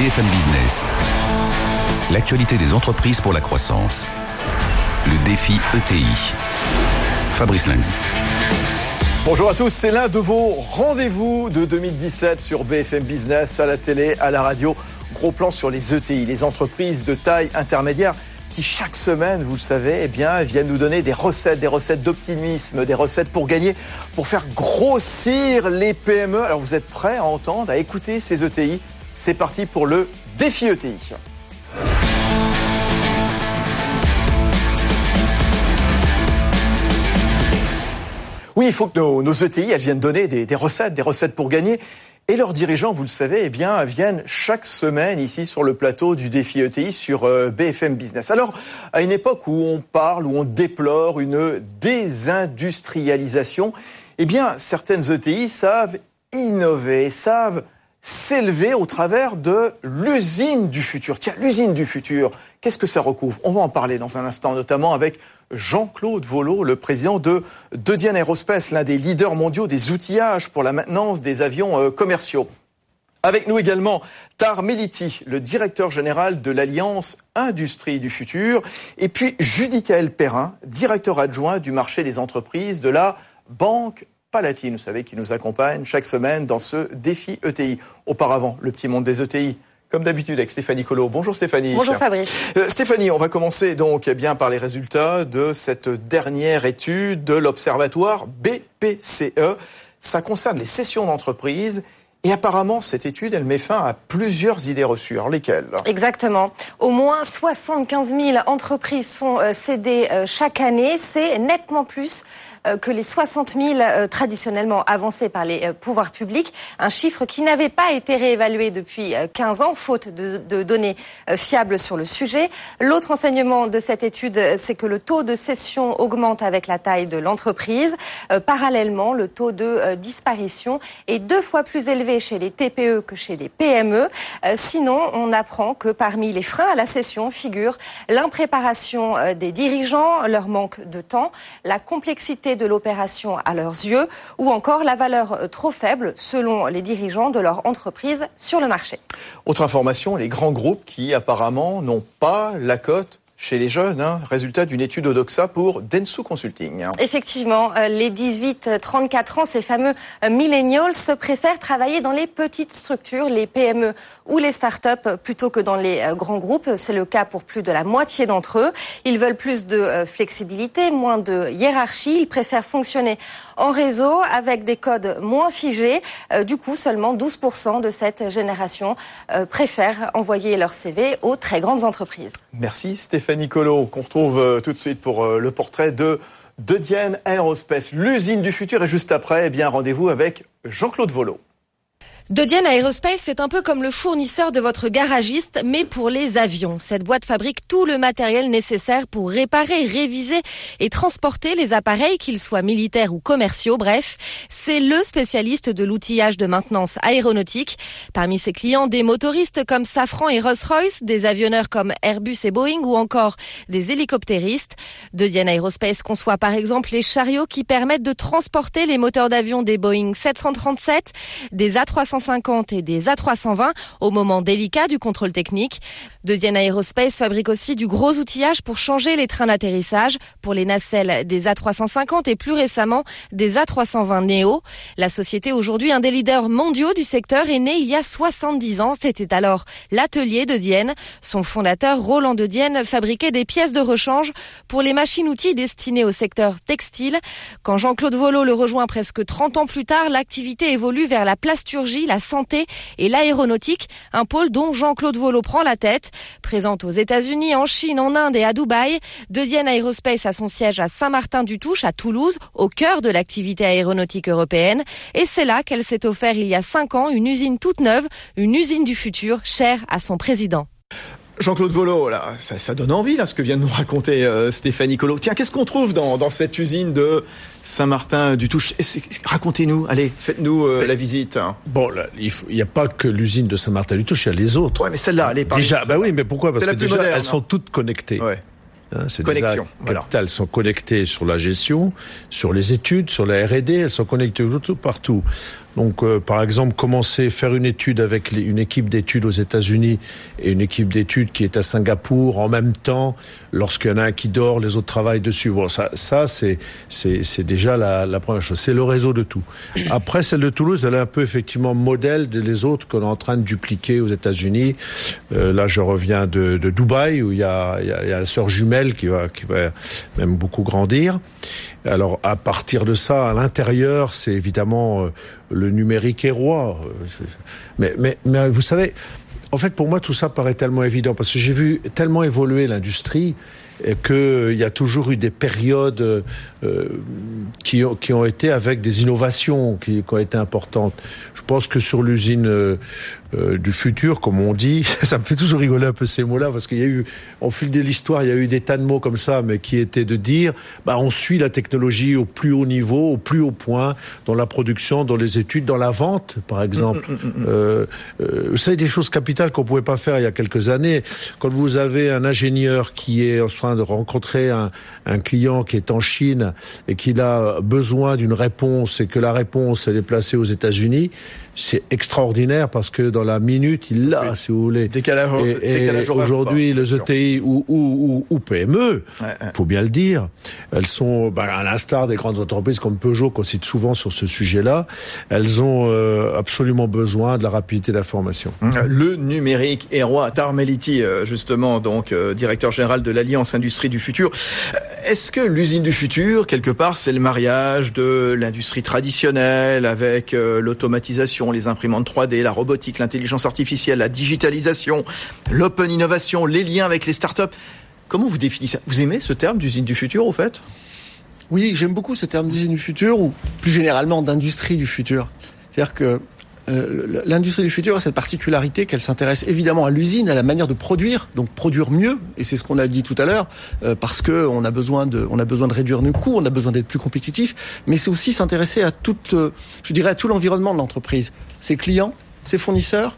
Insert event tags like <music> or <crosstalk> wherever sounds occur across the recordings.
BFM Business. L'actualité des entreprises pour la croissance. Le défi ETI. Fabrice Lundi. Bonjour à tous, c'est l'un de vos rendez-vous de 2017 sur BFM Business, à la télé, à la radio. Gros plan sur les ETI, les entreprises de taille intermédiaire qui chaque semaine, vous le savez, eh bien, viennent nous donner des recettes, des recettes d'optimisme, des recettes pour gagner, pour faire grossir les PME. Alors vous êtes prêts à entendre, à écouter ces ETI c'est parti pour le défi ETI. Oui, il faut que nos, ETI viennent donner des, recettes, des recettes pour gagner. Et leurs dirigeants, vous le savez, eh viennent chaque semaine ici sur le plateau du défi ETI sur euh, BFM Business. Alors, à une époque où on parle, où on déplore une désindustrialisation, eh bien, certaines ETI savent innover, savent s'élever au travers de l'usine du futur. Tiens, l'usine du futur, qu'est-ce que ça recouvre? On va en parler dans un instant, notamment avec Jean-Claude Volo, le président de Dedian Aerospace, l'un des leaders mondiaux des outillages pour la maintenance des avions euh, commerciaux. Avec nous également Tar Meliti, le directeur général de l'Alliance Industrie du Futur, et puis Judicaël Perrin, directeur adjoint du marché des entreprises de la Banque Palatine, vous savez, qui nous accompagne chaque semaine dans ce défi ETI. Auparavant, le petit monde des ETI. Comme d'habitude avec Stéphanie Colo. Bonjour Stéphanie. Bonjour Fabrice. Euh, Stéphanie, on va commencer donc eh bien par les résultats de cette dernière étude de l'observatoire BPCE. Ça concerne les sessions d'entreprise et apparemment, cette étude, elle met fin à plusieurs idées reçues. Alors lesquelles? Exactement. Au moins 75 000 entreprises sont euh, cédées euh, chaque année. C'est nettement plus que les 60 000 euh, traditionnellement avancés par les euh, pouvoirs publics, un chiffre qui n'avait pas été réévalué depuis 15 ans, faute de, données fiables sur le sujet. L'autre enseignement de cette étude, c'est que le taux de cession augmente avec la taille de l'entreprise. parallèlement, le taux de disparition est deux fois plus élevé chez les TPE que chez les PME. sinon, on apprend que parmi les freins à la cession figurent l'impréparation des dirigeants, leur manque de temps, la complexité de l'opération à leurs yeux ou encore la valeur euh, trop faible selon les dirigeants de leur entreprise sur le marché. Autre information, les grands groupes qui apparemment n'ont pas la cote chez les jeunes, hein, résultat d'une étude Odoxa pour Densu Consulting. Effectivement, euh, les 18-34 ans, ces fameux euh, millennials, préfèrent travailler dans les petites structures, les PME ou les start-up plutôt que dans les euh, grands groupes. C'est le cas pour plus de la moitié d'entre eux. Ils veulent plus de flexibilité, moins de hiérarchie. Ils préfèrent fonctionner en réseau avec des codes moins figés. du coup, seulement 12% de cette génération préfèrent envoyer leur CV aux très grandes entreprises. Merci Stéphane. Nicolo, qu'on retrouve euh, tout de suite pour euh, le portrait de de Diane Aerospace, l'usine du futur. Et juste après, eh bien, rendez-vous avec Jean-Claude Volo. Dodian Aerospace, c'est un peu comme le fournisseur de votre garagiste, mais pour les avions. Cette boîte fabrique tout le matériel nécessaire pour réparer, réviser et transporter les appareils, qu'ils soient militaires ou commerciaux. Bref, c'est le spécialiste de l'outillage de maintenance aéronautique. Parmi ses clients, des motoristes comme Safran et Rolls-Royce, des avionneurs comme Airbus et Boeing ou encore des hélicoptéristes. Dodian Aerospace conçoit par exemple les chariots qui permettent de transporter les moteurs d'avion des Boeing 737, des A350 50 et des A320 au moment délicat du contrôle technique. De Diana Aerospace fabrique aussi du gros outillage pour changer les trains d'atterrissage pour les nacelles des A350 et plus récemment des A320 Neo. La société aujourd'hui un des leaders mondiaux du secteur est née il y a 70 ans. C'était alors l'atelier de Dienne. Son fondateur Roland de Dienne fabriquait des pièces de rechange pour les machines-outils destinées au secteur textile. Quand Jean-Claude Volo le rejoint presque 30 ans plus tard, l'activité évolue vers la plasturgie la santé et l'aéronautique, un pôle dont Jean-Claude Volo prend la tête. Présente aux États-Unis, en Chine, en Inde et à Dubaï, De Dienne Aerospace a son siège à Saint-Martin-du-Touche, à Toulouse, au cœur de l'activité aéronautique européenne. Et c'est là qu'elle s'est offert il y a cinq ans une usine toute neuve, une usine du futur, chère à son président. Jean-Claude Volo, là, ça, donne envie, là, ce que vient de nous raconter euh, Stéphanie Colo. Tiens, qu'est-ce qu'on trouve dans, cette usine de Saint-Martin-du-Touche Racontez-nous, allez, faites-nous euh, la visite. Bon, il n'y a pas que l'usine de Saint-Martin-du-Touche, il y a les autres. Ouais, mais celle-là, elle est Déjà, bah oui, mais pourquoi? Parce que déjà, elles hein. sont toutes connectées. Ouais. Hein, Connexion. voilà. Elles sont connectées sur la gestion, sur les études, sur la R&D. Elles sont connectées partout. Donc, euh, par exemple, commencer faire une étude avec une équipe d'études aux États-Unis et une équipe d'études qui est à Singapour en même temps, lorsqu'il y en a un qui dort, les autres travaillent dessus. Bon, ça, ça c'est c'est déjà la, la, première chose. C'est le réseau de tout. Après, celle de Toulouse, elle est un peu effectivement modèle des autres qu'on est en train de dupliquer aux États-Unis. Euh, là, je reviens de, de Dubaï où il y a, y a, y a la sœur jumelle qui va qui va même beaucoup grandir. Alors à partir de ça, à l'intérieur, c'est évidemment euh, le numérique est roi. Euh, mais, mais, mais vous savez, en fait, pour moi, tout ça paraît tellement évident parce que j'ai vu tellement évoluer l'industrie qu'il y a toujours eu des périodes euh, qui, ont, qui ont été avec des innovations qui, qui, ont été importantes. Je pense que sur l'usine euh, euh, du futur, comme on dit, <laughs> ça me fait toujours rigoler un peu ces mots-là, parce qu'il y a eu, au fil de l'histoire, il y a eu des tas de mots comme ça, mais qui étaient de dire, bah, on suit la technologie au plus haut niveau, au plus haut point, dans la production, dans les études, dans la vente, par exemple. Mm, mm, mm, euh, euh, vous savez, des choses capitales qu'on pouvait pas faire il y a quelques années. Quand vous avez un ingénieur qui est en train de rencontrer un, un client qui est en Chine et qu'il a besoin d'une réponse et que la réponse elle est placée aux États-Unis, c'est extraordinaire parce que dans la minute, il l'a, si vous voulez. Décalage, et, aujourd'hui, les ETI ou, ou, ou, PME, il faut bien le dire, elles sont, bah, à l'instar des grandes entreprises comme Peugeot, qu'on cite souvent sur ce sujet-là, elles ont euh, absolument besoin de la rapidité d'information. Mmh. Le numérique est roi. Tarmeliti, euh, justement, donc euh, directeur général de l'Alliance Industrie du Futur. Est-ce que l'usine du futur, quelque part, c'est le mariage de l'industrie traditionnelle avec l'automatisation les imprimantes 3D, la robotique, l'intelligence artificielle, la digitalisation, l'open innovation, les liens avec les startups. Comment vous définissez ça? Vous aimez ce terme d'usine du futur, au fait? Oui, j'aime beaucoup ce terme d'usine du futur, ou plus généralement d'industrie du futur. C'est-à-dire que euh, l'industrie du futur a cette particularité qu'elle s'intéresse évidemment à l'usine, à la manière de produire, donc produire mieux, et c'est ce qu'on a dit tout à l'heure, euh, parce que on a besoin de, réduire nos coûts, on a besoin d'être plus compétitif, mais c'est aussi s'intéresser à toute, euh, je dirais à tout l'environnement de l'entreprise, ses clients, ses fournisseurs,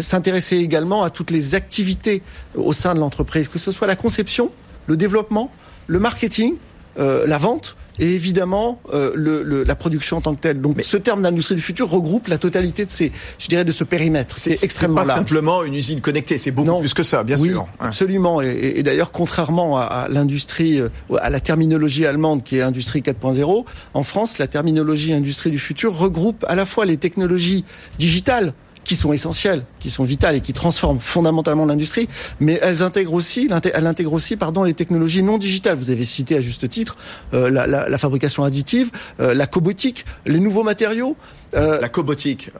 s'intéresser également à toutes les activités au sein de l'entreprise, que ce soit la conception, le développement, le marketing, la vente, et évidemment euh, le, la production en tant que telle. Donc ce terme d'industrie du futur regroupe la totalité de ces, je dirais, de ce périmètre. C'est extrêmement pas simplement une usine connectée, c'est beaucoup plus que ça, bien oui, sûr. Absolument. Et, et d'ailleurs, contrairement à, à l'industrie, euh, à la terminologie allemande qui est industrie 4.0, en France, la terminologie industrie du futur regroupe à la fois les technologies digitales qui sont essentielles, qui sont vitales et qui transforment fondamentalement l'industrie, mais elles intègrent aussi, elles intègrent aussi, pardon, les technologies non digitales. Vous avez cité à juste titre euh, la, la, fabrication additive, euh, la cobotique, les nouveaux matériaux. Euh, la cobotique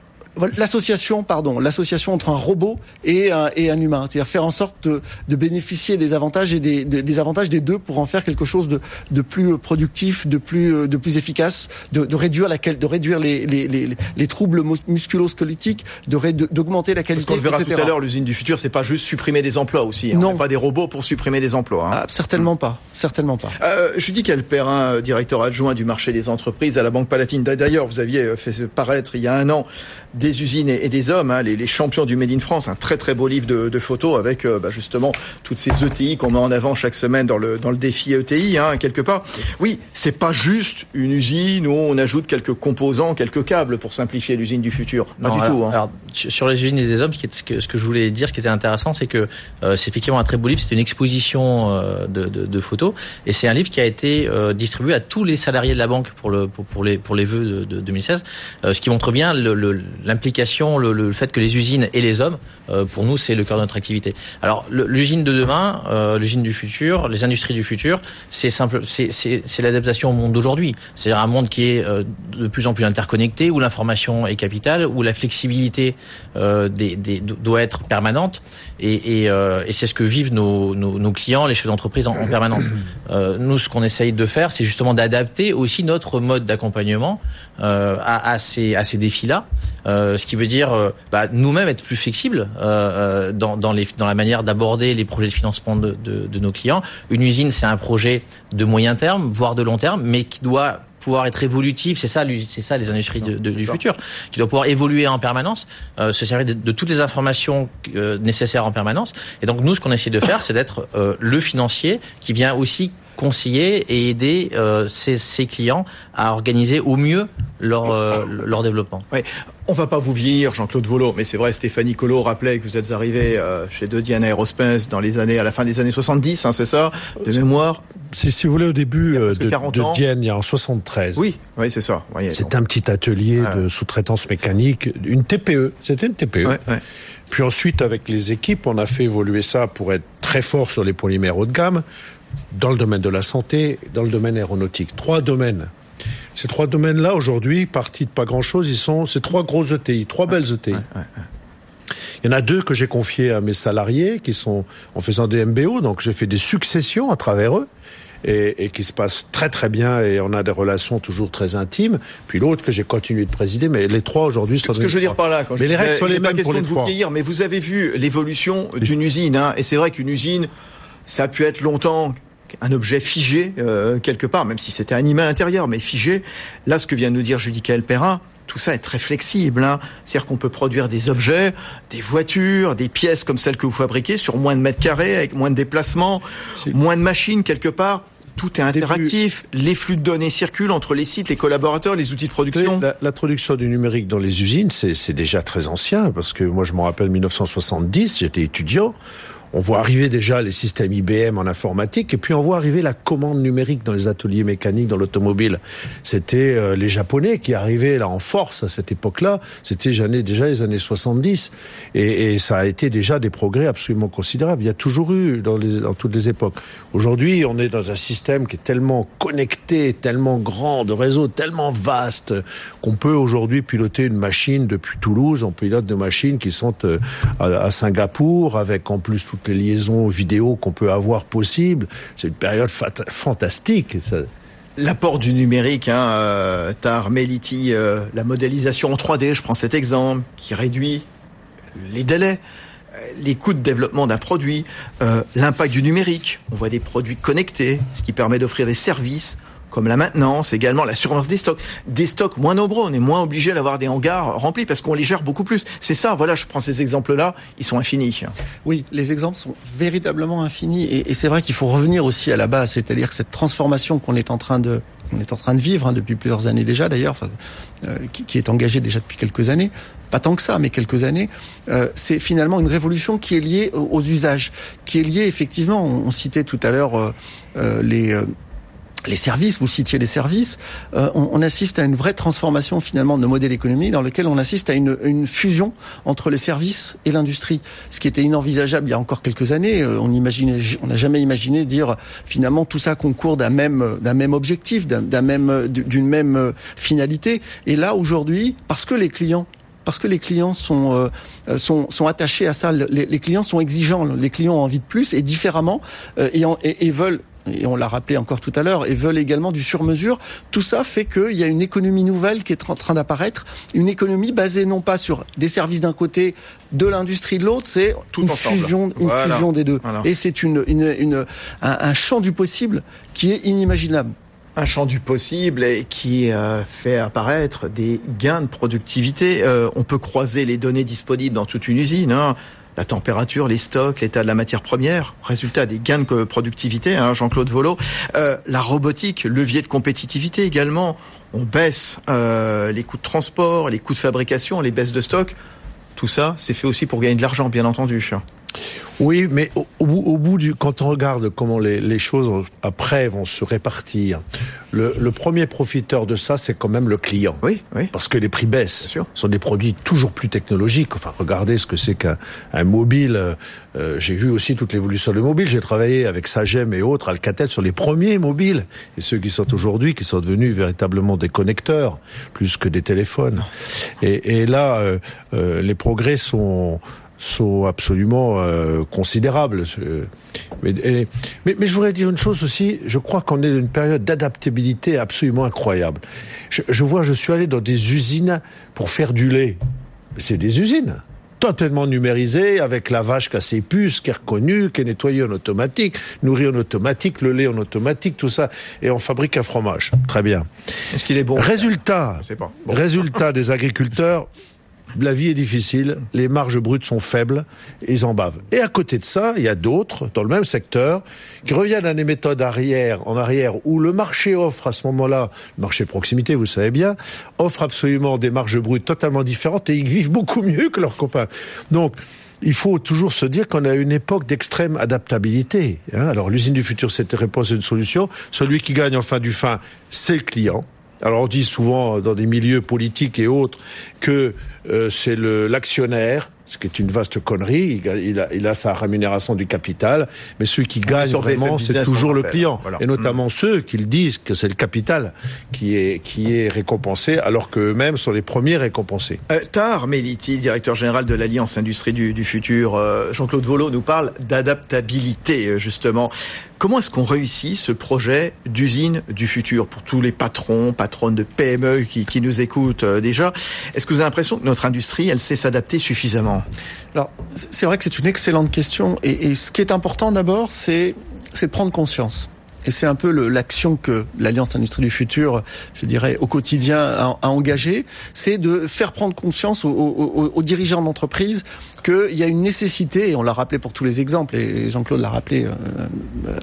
l'association, pardon, l'association entre un robot et un, et un humain, c'est-à-dire faire en sorte de, de, bénéficier des avantages et des, des, avantages des deux pour en faire quelque chose de, de plus productif, de plus, de plus efficace, de, de réduire la, de réduire les, les, les, les troubles musculo-squelettiques, d'augmenter la qualité. Parce qu'on verra tout à l'heure, l'usine du futur, c'est pas juste supprimer des emplois aussi. Hein. Non, pas des robots pour supprimer des emplois. Hein. Ah, certainement pas, certainement pas. Euh, dis quel Perrin, directeur adjoint du marché des entreprises à la Banque Palatine. D'ailleurs, vous aviez fait paraître il y a un an des usines et, des hommes, hein, les, les, champions du Made in France, un très très beau livre de, de photos avec euh, bah, justement toutes ces ETI qu'on met en avant chaque semaine dans le dans le défi ETI hein, quelque part. Oui, c'est pas juste une usine où on ajoute quelques composants, quelques câbles pour simplifier l'usine du futur. Pas du tout. Hein. Alors, sur les usines et des hommes, ce, qui est, ce, que, ce que je voulais dire, ce qui était intéressant, c'est que euh, c'est effectivement un très beau livre. C'est une exposition euh, de, de, de, photos et c'est un livre qui a été euh, distribué à tous les salariés de la banque pour le pour, pour les pour les vœux de, de 2016, ce qui montre bien le, le l'implication, le, le, fait que les usines et les hommes, pour nous, c'est le cœur de notre activité. Alors l'usine de demain, l'usine du futur, les industries du futur, c'est simple, c'est l'adaptation au monde d'aujourd'hui. C'est-à-dire un monde qui est de plus en plus interconnecté, où l'information est capitale, où la flexibilité des, des, doit être permanente, et, et, et c'est ce que vivent nos, nos, nos, clients, les chefs d'entreprise en, en, permanence. nous, ce qu'on essaye de faire, c'est justement d'adapter aussi notre mode d'accompagnement euh, à, à, ces, à ces défis-là. Euh, ce qui veut dire euh, bah, nous-mêmes être plus flexibles euh, dans, dans, les, dans la manière d'aborder les projets de financement de, de, de nos clients. Une usine, c'est un projet de moyen terme, voire de long terme, mais qui doit pouvoir être évolutif, c'est ça, c'est ça les industries de, de, du ça. futur, qui doit pouvoir évoluer en permanence, euh, se servir de, de, toutes les informations euh, nécessaires en permanence. Et donc nous, ce qu'on essaie de faire, c'est d'être euh, le financier qui vient aussi conseiller et aider euh, ses, ses, clients à organiser au mieux leur, euh, leur développement. Oui. On va pas vous vieillir, Jean-Claude Volo, mais c'est vrai, Stéphanie Collot rappelait que vous êtes arrivé euh, chez De Diane Aerospace dans les années, à la fin des années 70, hein, c'est ça, de mémoire. C'est si vous voulez au début de, de Diane, il y a en 73. Oui, oui, c'est ça. C'est un petit atelier ouais. de sous-traitance mécanique, une TPE. C'était une TPE. Ouais, ouais. Puis ensuite, avec les équipes, on a fait évoluer ça pour être très fort sur les polymères haut de gamme, dans le domaine de la santé, dans le domaine aéronautique. Trois domaines. Ces trois domaines-là, aujourd'hui, partis de pas grand-chose, ils sont ces trois gros ETI, trois ouais, belles ETI. Ouais, ouais, Il y en a deux que j'ai confiés à mes salariés, qui sont en faisant des MBO, donc j'ai fait des successions à travers eux. Et, et, qui se passe très très bien et on a des relations toujours très intimes. Puis l'autre que j'ai continué de présider, mais les trois aujourd'hui sont. Ce que je veux dire par là, quand mais je les règles sont les mêmes pas pour les de vous trois. vieillir, mais vous avez vu l'évolution d'une usine, hein, et c'est vrai qu'une usine, ça a pu être longtemps un objet figé euh, quelque part, même si c'était animé à l'intérieur, mais figé. Là, ce que vient de nous dire Judicaël Perrin, tout ça est très flexible. Hein. C'est-à-dire qu'on peut produire des objets, des voitures, des pièces comme celles que vous fabriquez sur moins de mètres carrés, avec moins de déplacements, moins de machines quelque part. Tout est interactif, les flux de données circulent entre les sites, les collaborateurs, les outils de production. L'introduction du numérique dans les usines, c'est déjà très ancien, parce que moi je me rappelle 1970, j'étais étudiant on voit arriver déjà les systèmes IBM en informatique, et puis on voit arriver la commande numérique dans les ateliers mécaniques, dans l'automobile. C'était euh, les Japonais qui arrivaient là en force à cette époque-là. C'était déjà les années 70, et, et, ça a été déjà des progrès absolument considérables. Il y a toujours eu dans, les, dans toutes les époques. Aujourd'hui, on est dans un système qui est tellement connecté, tellement grand, de réseaux tellement vastes, qu'on peut aujourd'hui piloter une machine depuis Toulouse. On pilote des machines qui sont euh, à, à Singapour, avec en plus tout les liaisons vidéo qu'on peut avoir possible. C'est une période fantastique. L'apport du numérique, hein, euh, Tar Meliti, euh, la modélisation en 3D, je prends cet exemple, qui réduit les délais, les coûts de développement d'un produit, euh, l'impact du numérique. On voit des produits connectés, ce qui permet d'offrir des services comme la maintenance, également la surveillance des stocks. Des stocks moins nombreux, on est moins obligé d'avoir des hangars remplis parce qu'on les gère beaucoup plus. C'est ça, voilà, je prends ces exemples-là, ils sont infinis. Oui, les exemples sont véritablement infinis et, c'est vrai qu'il faut revenir aussi à la base, c'est-à-dire que cette transformation qu'on est en train de on est en train de vivre hein, depuis plusieurs années déjà d'ailleurs, enfin, euh, qui, est engagée déjà depuis quelques années, pas tant que ça, mais quelques années, euh, c'est finalement une révolution qui est liée aux, usages, qui est liée effectivement, on, citait tout à l'heure euh, les les services, vous citiez les services, euh, on, on, assiste à une vraie transformation finalement de nos modèles économiques dans lequel on assiste à une, une fusion entre les services et l'industrie, ce qui était inenvisageable il y a encore quelques années. Euh, on imaginait, on n'a jamais imaginé dire finalement tout ça concourt d'un même d'un même objectif, d'un même d'une même finalité. Et là aujourd'hui, parce que les clients parce que les clients sont, euh, sont, sont attachés à ça. Les, les, clients sont exigeants. Les clients ont envie de plus et différemment euh, et, et, et, veulent et on l'a rappelé encore tout à l'heure, et veulent également du sur-mesure. Tout ça fait qu'il y a une économie nouvelle qui est en train d'apparaître, une économie basée non pas sur des services d'un côté, de l'industrie de l'autre, c'est une fusion, une voilà. fusion des deux. Voilà. Et c'est une, une, une, un, un champ du possible qui est inimaginable un champ du possible et qui euh, fait apparaître des gains de productivité. Euh, on peut croiser les données disponibles dans toute une usine. Hein. La température, les stocks, l'état de la matière première, résultat des gains de productivité, hein, Jean-Claude Volo. Euh, la robotique, levier de compétitivité également. On baisse euh, les coûts de transport, les coûts de fabrication, les baisses de stock. Tout ça, c'est fait aussi pour gagner de l'argent, bien entendu. Oui, mais au, au, bout, du, quand on regarde comment les, les, choses après vont se répartir, le, le premier profiteur de ça, c'est quand même le client. Oui, oui. Parce que les prix baissent. Ce sont des produits toujours plus technologiques. Enfin, regardez ce que c'est qu'un un mobile. Euh, J'ai vu aussi toute l'évolution du mobile. J'ai travaillé avec Sagem et autres, Alcatel, sur les premiers mobiles. Et ceux qui sont aujourd'hui, qui sont devenus véritablement des connecteurs, plus que des téléphones. Et, et là, euh, euh, les progrès sont sont absolument euh, considérables. Mais, et, mais, mais, je voudrais dire une chose aussi, je crois qu'on est dans une période d'adaptabilité absolument incroyable. Je, je, vois, je suis allé dans des usines pour faire du lait. C'est des usines totalement numérisées, avec la vache qui a ses puces, qui est reconnue, qui est nettoyée en automatique, nourrie en automatique, le lait en automatique, tout ça, et on fabrique un fromage. Très bien. Est-ce qu'il est bon? Résultat. Bon. résultat des agriculteurs, la vie est difficile, les marges brutes sont faibles, et ils en bavent. Et à côté de ça, il y a d'autres, dans le même secteur, qui reviennent à des méthodes arrière, en arrière, où le marché offre à ce moment-là, le marché proximité, vous savez bien, offre absolument des marges brutes totalement différentes, et ils vivent beaucoup mieux que leurs copains. Donc, il faut toujours se dire qu'on a une époque d'extrême adaptabilité. Hein Alors l'usine du futur, c'était réponse à une solution. Celui qui gagne en fin du fin, c'est le client. Alors on dit souvent dans des milieux politiques et autres que euh, c'est l'actionnaire, ce qui est une vaste connerie. Il a, il, a, il a, sa rémunération du capital, mais celui qui gagne vraiment, c'est toujours le client, voilà. et notamment mmh. ceux qui le disent que c'est le capital qui est qui est récompensé, alors qu'eux-mêmes sont les premiers récompensés. Euh, Tar Meliti, directeur général de l'Alliance Industrie du, du Futur, euh, Jean-Claude Volo nous parle d'adaptabilité euh, justement. Comment est-ce qu'on réussit ce projet d'usine du futur pour tous les patrons, patronnes de PME qui, qui nous écoutent euh, déjà? Est-ce que vous avez l'impression que notre industrie, elle sait s'adapter suffisamment? Alors, c'est vrai que c'est une excellente question. Et, ce qui est important d'abord, c'est de prendre conscience. Et c'est un peu l'action que l'Alliance Industrie du Futur, je dirais, au quotidien a, a engagé, c'est de faire prendre conscience aux, dirigeants d'entreprise qu'il y a une nécessité, et on l'a rappelé pour tous les exemples, et Jean-Claude l'a rappelé euh,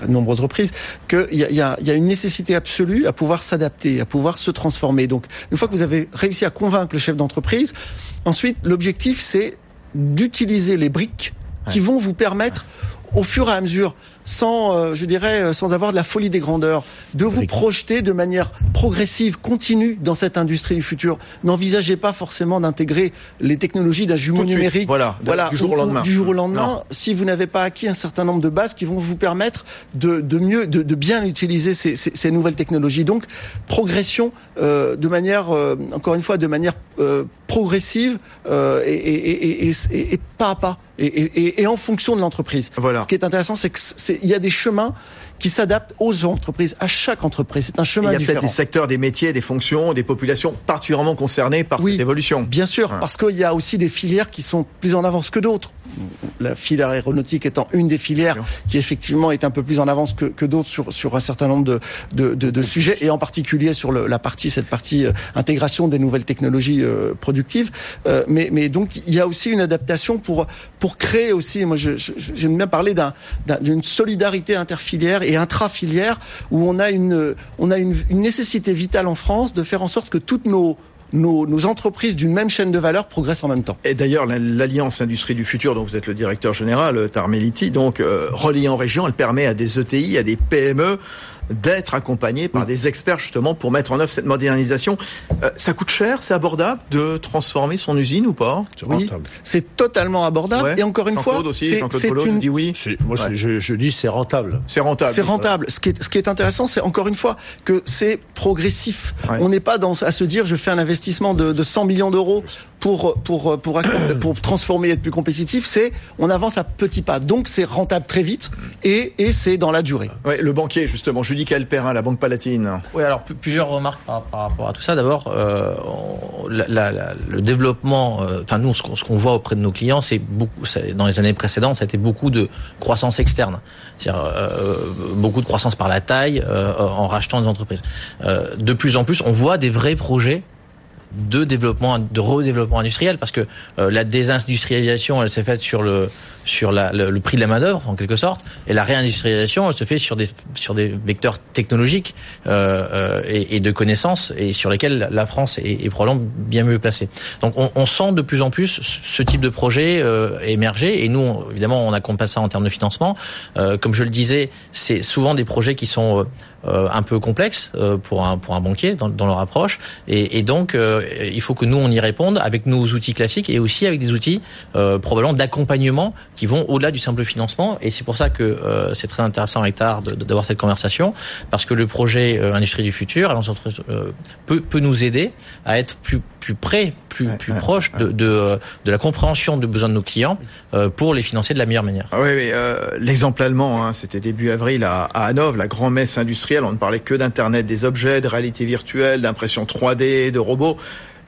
à de nombreuses reprises, qu'il y, y a une nécessité absolue à pouvoir s'adapter, à pouvoir se transformer. Donc, une fois que vous avez réussi à convaincre le chef d'entreprise, ensuite, l'objectif, c'est d'utiliser les briques qui vont vous permettre, au fur et à mesure, sans, euh, je dirais, sans avoir de la folie des grandeurs, de vous projeter de manière progressive, continue dans cette industrie du futur. N'envisagez pas forcément d'intégrer les technologies d'un jumeau suite, numérique. voilà, voilà, du jour au lendemain. Du jour au lendemain, Non. si vous n'avez pas acquis un certain nombre de bases qui vont vous permettre de, de mieux, de, de bien utiliser ces, ces, ces nouvelles technologies. Donc, progression euh, de manière, euh, encore une fois, de manière euh, progressive euh, et, et, et, et pas à pas. Et, et, et en fonction de l'entreprise. Voilà. Ce qui est intéressant, c'est qu'il y a des chemins qui s'adaptent aux entreprises, à chaque entreprise. C'est un Il chemin y a peut-être différent. des secteurs, des métiers, des fonctions, des populations particulièrement concernées par Oui, cette évolution. Bien sûr, Ouais. parce qu'il y a aussi des filières qui sont plus en avance que d'autres. La filière aéronautique étant une des filières qui effectivement est un peu plus en avance que, que d'autres sur, sur un certain nombre de, de, de, de sujets, et en particulier sur le, la partie, cette partie euh, intégration des nouvelles technologies euh, productives. Euh, mais, mais donc il y a aussi une adaptation pour, pour créer aussi, moi j'aime bien parler d'un- d'un- d'une solidarité interfilière et intrafilière où on a une, nécessité vitale en France de faire en sorte que toutes nos entreprises d'une même chaîne de valeur progressent en même temps. Et d'ailleurs, la- l'Alliance Industrie du Futur, dont vous êtes le directeur général, euh, Tarmeliti, donc euh, reliée en région, elle permet à des ETI, à des PME d'être accompagnés par des experts justement pour mettre en œuvre cette modernisation. Euh, ça coûte cher, c'est abordable de transformer son usine ou pas? C'est Oui, rentable. c'est totalement abordable. Ouais. Et encore une fois, Jean-Claude aussi, c'est une, dit oui. Moi, Ouais. je, je dis c'est rentable. C'est rentable. C'est rentable. Ce qui est, ce qui est intéressant, c'est encore une fois que c'est progressif. Ouais. On n'est pas dans, à se dire je fais un investissement de, de 100 millions d'euros pour, pour, pour, pour, <coughs> pour transformer et être plus compétitif. C'est on avance à petits pas. Donc c'est rentable très vite et, et c'est dans la durée. Ouais, le banquier justement, Judy Calperin, la Banque Palatine. Oui, alors pl- plusieurs remarques par, rapport à tout ça. D'abord, euh, le développement, euh, enfin nous, ce qu'on voit auprès de nos clients, c'est beaucoup. Dans les années précédentes, ça a été beaucoup de croissance externe, c'est-à-dire euh, beaucoup de croissance par la taille en rachetant des entreprises. De plus en plus, on voit des vrais projets de développement, de redéveloppement industriel, parce que la désindustrialisation, elle s'est faite sur le sur la, le, prix de la main d'œuvre en quelque sorte, et la réindustrialisation, elle se fait sur des sur des vecteurs technologiques euh, euh et, et, de connaissances et sur lesquels la France est, est probablement bien mieux placée. Donc on, on, sent de plus en plus ce type de projet euh, émerger, et nous évidemment on accompagne ça en termes de financement. Euh, comme je le disais, c'est souvent des projets qui sont euh, un peu complexe euh, pour un pour un banquier dans, dans leur approche et, et donc il faut que nous on y réponde avec nos outils classiques et aussi avec des outils probablement d'accompagnement qui vont au-delà du simple financement et c'est pour ça que c'est très intéressant Hector d'avoir cette conversation parce que le projet industrie du futur peut peut nous aider à être plus plus près, plus, plus proche de, de, de, la compréhension des besoins de nos clients pour les financer de la meilleure manière. Ah oui, oui l'exemple allemand, hein, c'était début avril à, à Hanovre, la grand messe industrielle on ne parlait que d'Internet des objets, de réalité virtuelle, d'impression 3D, de robots.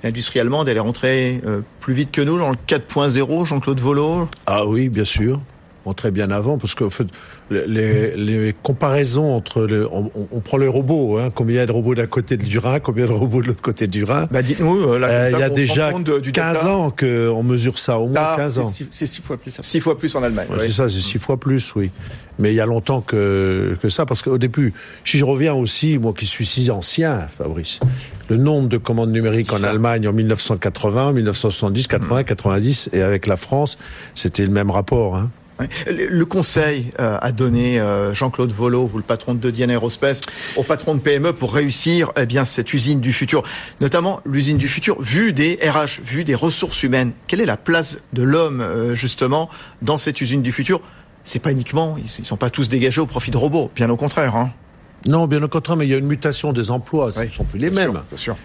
L'industrie allemande, elle est rentrée euh, plus vite que nous dans le 4.0, Jean-Claude Volo? Ah oui, bien sûr. Bon, très bien avant, parce que fait, les, les, comparaisons entre le, on, on, prend les robots, hein, combien il y a de robots d'un côté du Rhin, combien de robots de l'autre côté du Rhin. Bah dites-nous, euh, euh il y a déjà 15 ans qu'on mesure ça, au moins 15 ans. C'est 6 fois plus. 6 fois plus en Allemagne. Ouais, C'est ça, c'est 6 fois plus, oui. Mais il y a longtemps que, que ça, parce qu'au début, si je reviens aussi, moi qui suis si ancien, Fabrice, le nombre de commandes numériques en Allemagne en 1980, 1970, 80, 90, et avec la France, c'était le même rapport. Hein. Le conseil euh, a donné euh, Jean-Claude Volo, vous le patron de Diane Aerospace, au patron de PME pour réussir eh bien cette usine du futur, notamment l'usine du futur, vu des RH, vu des ressources humaines. Quelle est la place de l'homme euh, justement dans cette usine du futur? C'est pas uniquement, ils, sont pas tous dégagés au profit de robots, bien au contraire. Hein. Non, bien au contraire, mais il y a une mutation des emplois, ce ne sont plus les mêmes.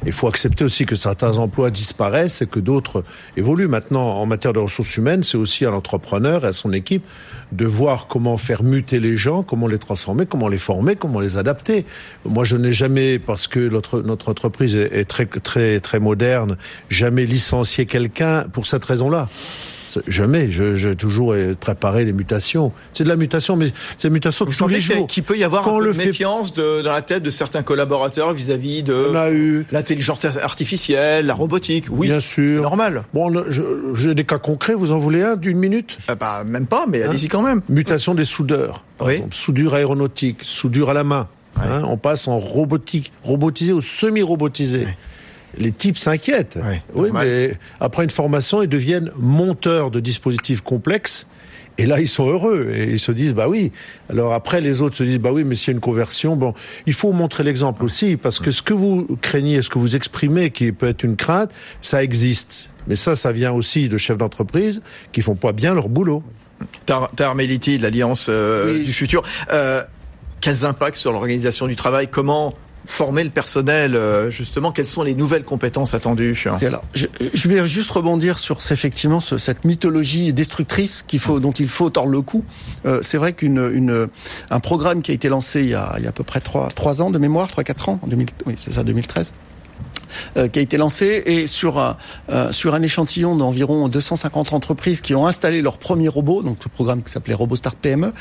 Il faut accepter aussi que certains emplois disparaissent et que d'autres évoluent. Maintenant, en matière de ressources humaines, c'est aussi à l'entrepreneur et à son équipe de voir comment faire muter les gens, comment les transformer, comment les former, comment les adapter. Moi, je n'ai jamais, parce que notre, notre entreprise est très, très, très moderne, jamais licencié quelqu'un pour cette raison-là. Jamais. Je, je toujours préparé les mutations. C'est de la mutation, mais c'est une mutation de tous les jours. Qu'il peut y avoir Quand un peu de méfiance de, dans la tête de certains collaborateurs vis-à-vis de l'intelligence artificielle, la robotique. Oui, bien sûr. C'est normal. Bon, j'ai des cas concrets. Vous en voulez un d'une minute? Ah bah, même pas, mais hein allez-y quand même. Mutation des soudeurs. Par exemple, soudure aéronautique, soudure à la main. Hein, on passe en robotique, robotisé ou semi-robotisé les types s'inquiètent. oui, mais après une formation, ils deviennent monteurs de dispositifs complexes. Et là, ils sont heureux et ils se disent bah oui. Alors après, les autres se disent bah oui, mais s'il y a une conversion, bon, il faut montrer l'exemple aussi parce que ce que vous craignez, ce que vous exprimez, qui peut être une crainte, ça existe. Mais ça, ça vient aussi de chefs d'entreprise qui font pas bien leur boulot. Tar, de l'Alliance euh, du futur. Euh, quels impacts sur l'organisation du travail? Comment former le personnel euh, justement Quelles sont les nouvelles compétences attendues alors, je, je, vais juste rebondir sur effectivement cette mythologie destructrice qu'il faut, dont il faut tordre le cou. Euh, c'est vrai qu'une une, un programme qui a été lancé il y a, il y a à peu près trois, trois ans de mémoire, trois quatre ans, en 2000, oui c'est ça, 2013. Euh, qui a été lancé et sur un, euh, sur un échantillon d'environ 250 entreprises qui ont installé leur premier robot, donc le programme qui s'appelait RoboStart PME,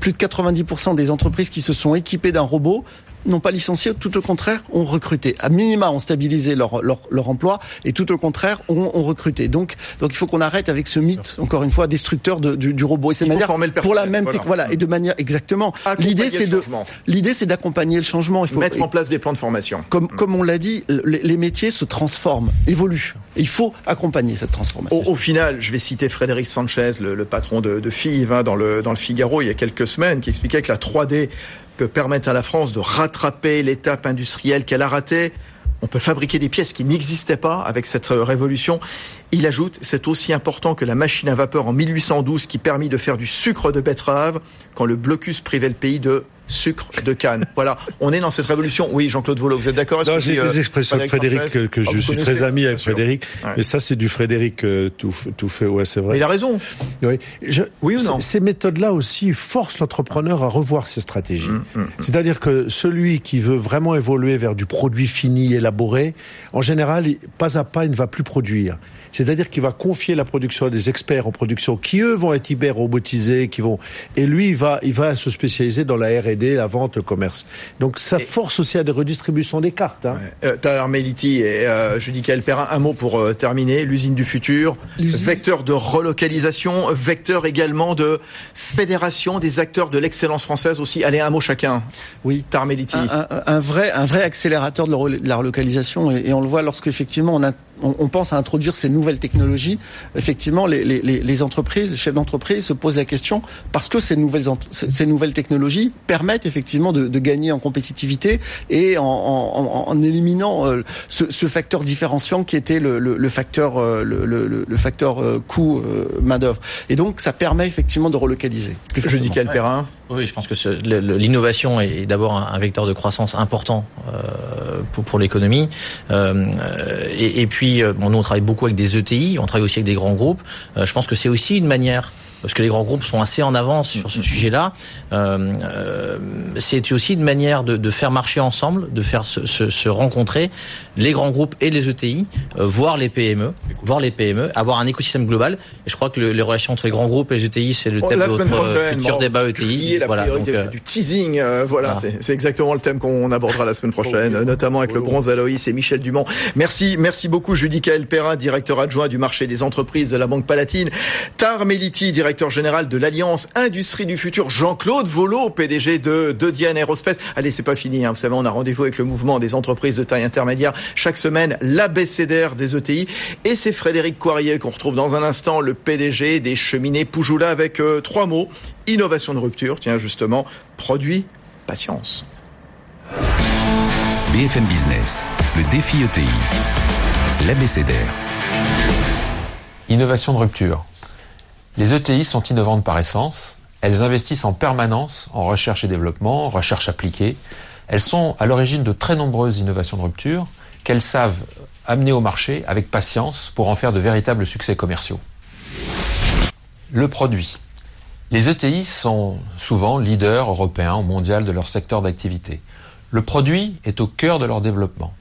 plus de 90% des entreprises qui se sont équipées d'un robot n'ont pas licencié, tout au contraire, ont recruté. À minima, ont stabilisé leur, leur, leur emploi et tout au contraire, ont, ont recruté. Donc, donc il faut qu'on arrête avec ce mythe, encore une fois, destructeur de, du, du, robot. Et c'est manière pour la même voilà. voilà. et de manière exactement. L'idée c'est de l'idée c'est d'accompagner le changement. Il faut mettre en place des plans de formation. Comme mm. comme on l'a dit, les, les, métiers se transforment, évoluent. Et il faut accompagner cette transformation. Au, au final, je vais citer Frédéric Sanchez, le, le patron de, de FIV, hein, dans le dans le Figaro il y a quelques semaines, qui expliquait que la 3D peut permettre à la France de rattraper l'étape industrielle qu'elle a ratée. On peut fabriquer des pièces qui n'existaient pas avec cette révolution. Il ajoute, c'est aussi important que la machine à vapeur en 1812 qui permit de faire du sucre de betterave quand le blocus privait le pays de sucre de canne. <laughs> voilà, on est dans cette révolution. Oui, Jean-Claude Volo, vous êtes d'accord? Non, j'ai des expressions de Frédéric que, que ah, je suis très ami avec Frédéric, ouais. mais ça c'est du Frédéric euh, tout, tout fait. Ouais, c'est vrai. Mais il a raison. Oui, je, oui ou non? Ces méthodes-là aussi forcent l'entrepreneur à revoir ses stratégies. Mmh, mmh, mmh. C'est-à-dire que celui qui veut vraiment évoluer vers du produit fini, élaboré, en général, pas à pas, il ne va plus produire. C'est-à-dire qu'il va confier la production à des experts en production qui eux vont être hyper robotisés, qui vont et lui il va il va se spécialiser dans la R&D R&D, la vente, le commerce. Donc ça force aussi à des redistributions des cartes. Hein. Ouais. Euh, Meliti et euh, Judica Perrin, un mot pour euh, terminer. L'usine du futur, vecteur de relocalisation, vecteur également de fédération des acteurs de l'excellence française aussi. Allez, un mot chacun. Oui, Tarmeliti. Un, un, un, vrai, un vrai accélérateur de la relocalisation et, et on le voit lorsqu'effectivement on a on, on, pense à introduire ces nouvelles technologies, effectivement, les, les, les entreprises, les chefs d'entreprise se posent la question parce que ces nouvelles, ces nouvelles technologies permettent effectivement de, de gagner en compétitivité et en, en, en éliminant euh, ce, ce, facteur différenciant qui était le, le, le facteur, euh, le, le, facteur euh, coût main d'œuvre. Et donc, ça permet effectivement de relocaliser. Je dis quel Perrin oui, je pense que l'innovation est d'abord un vecteur de croissance important pour, pour l'économie. Et, et, puis, bon, nous, on travaille beaucoup avec des ETI, on travaille aussi avec des grands groupes. Je pense que c'est aussi une manière parce que les grands groupes sont assez en avance sur ce sujet-là. Euh, euh, c'est aussi une manière de, de, faire marcher ensemble, de faire se, se, se, rencontrer les grands groupes et les ETI, euh, voir les PME, voir les PME, avoir un écosystème global. Et je crois que le, les relations entre les grands groupes et les ETI, c'est le thème de notre futur débat ETI. voilà, donc, euh, du teasing, euh, voilà, voilà. c'est exactement le thème qu'on abordera la semaine prochaine, notamment avec le bronze Aloïs et Michel Dumont. Merci, merci beaucoup Judicaël Perrin, directeur adjoint du marché des entreprises de la Banque Palatine, Tar Meliti, directeur directeur général de l'Alliance Industrie du Futur, Jean-Claude Volo, PDG de, de Diane Aerospace. Allez, c'est pas fini, hein. vous savez, on a rendez-vous avec le mouvement des entreprises de taille intermédiaire chaque semaine, l'ABCDR des ETI. Et c'est Frédéric Coirier qu'on retrouve dans un instant, le PDG des cheminées Poujoula avec euh, trois mots. Innovation de rupture, tiens justement, produit, patience. BFM Business, le défi ETI, l'ABCDR. Innovation de rupture. Les ETI sont innovantes par essence. Elles investissent en permanence en recherche et développement, recherche appliquée. Elles sont à l'origine de très nombreuses innovations de rupture qu'elles savent amener au marché avec patience pour en faire de véritables succès commerciaux. Le produit. Les ETI sont souvent leaders européens ou mondiaux de leur secteur d'activité. Le produit est au cœur de leur développement.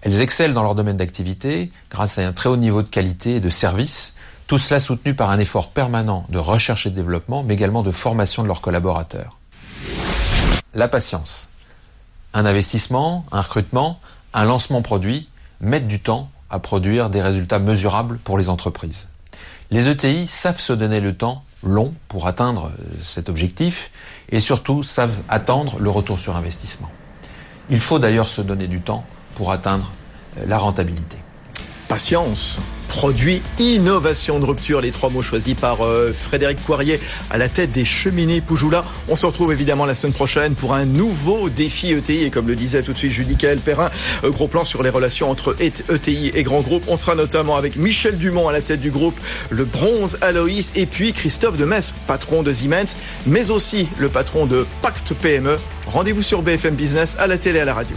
Elles excellent dans leur domaine d'activité grâce à un très haut niveau de qualité et de service tout cela soutenu par un effort permanent de recherche et de développement, mais également de formation de leurs collaborateurs. La patience. Un investissement, un recrutement, un lancement produit mettent du temps à produire des résultats mesurables pour les entreprises. Les ETI savent se donner le temps long pour atteindre euh, cet objectif et surtout savent attendre le retour sur investissement. Il faut d'ailleurs se donner du temps pour atteindre euh, la rentabilité. Patience produit innovation de rupture, les trois mots choisis par euh, Frédéric Poirier à la tête des cheminées Poujoula. On se retrouve évidemment la semaine prochaine pour un nouveau défi ETI et comme le disait tout de suite Judy Kael Perrin, euh, gros plan sur les relations entre ETI et grands groupes. On sera notamment avec Michel Dumont à la tête du groupe, le bronze Aloïs et puis Christophe de Metz, patron de Siemens, mais aussi le patron de Pacte PME. Rendez-vous sur BFM Business à la télé et à la radio.